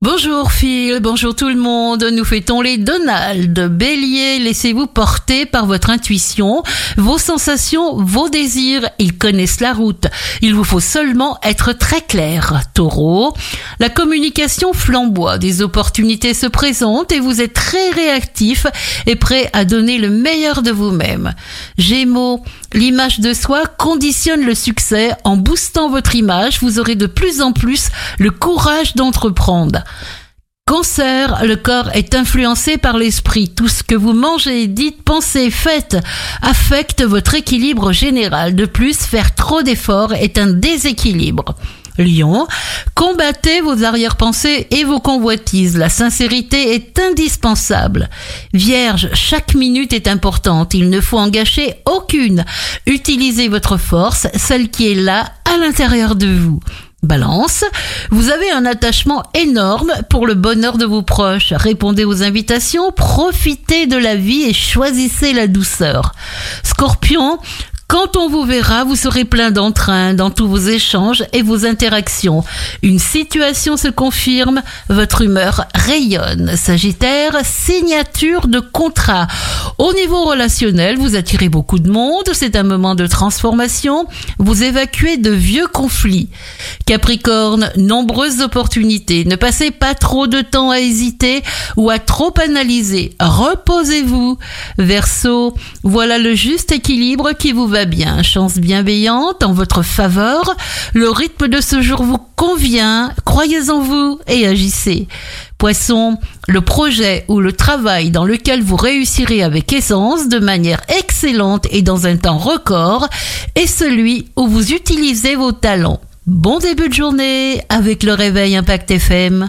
Bonjour Phil, bonjour tout le monde. Nous fêtons les Donald. Bélier, laissez-vous porter par votre intuition, vos sensations, vos désirs. Ils connaissent la route. Il vous faut seulement être très clair. Taureau, la communication flamboie. Des opportunités se présentent et vous êtes très réactif et prêt à donner le meilleur de vous-même. Gémeaux, l'image de soi conditionne le succès. En boostant votre image, vous aurez de plus en plus le courage d'entreprendre. Cancer, le corps est influencé par l'esprit. Tout ce que vous mangez, dites, pensez, faites affecte votre équilibre général. De plus, faire trop d'efforts est un déséquilibre. Lion, combattez vos arrière-pensées et vos convoitises. La sincérité est indispensable. Vierge, chaque minute est importante. Il ne faut en gâcher aucune. Utilisez votre force, celle qui est là à l'intérieur de vous. Balance, vous avez un attachement énorme pour le bonheur de vos proches. Répondez aux invitations, profitez de la vie et choisissez la douceur. Scorpion, quand on vous verra, vous serez plein d'entrain dans tous vos échanges et vos interactions. Une situation se confirme, votre humeur rayonne. Sagittaire, signature de contrat. Au niveau relationnel, vous attirez beaucoup de monde, c'est un moment de transformation, vous évacuez de vieux conflits. Capricorne, nombreuses opportunités. Ne passez pas trop de temps à hésiter ou à trop analyser. Reposez-vous. Verseau, voilà le juste équilibre qui vous va bien. Chance bienveillante en votre faveur. Le rythme de ce jour vous convient. Croyez en vous et agissez. Poisson, le projet ou le travail dans lequel vous réussirez avec aisance de manière excellente et dans un temps record est celui où vous utilisez vos talents. Bon début de journée avec le réveil Impact FM.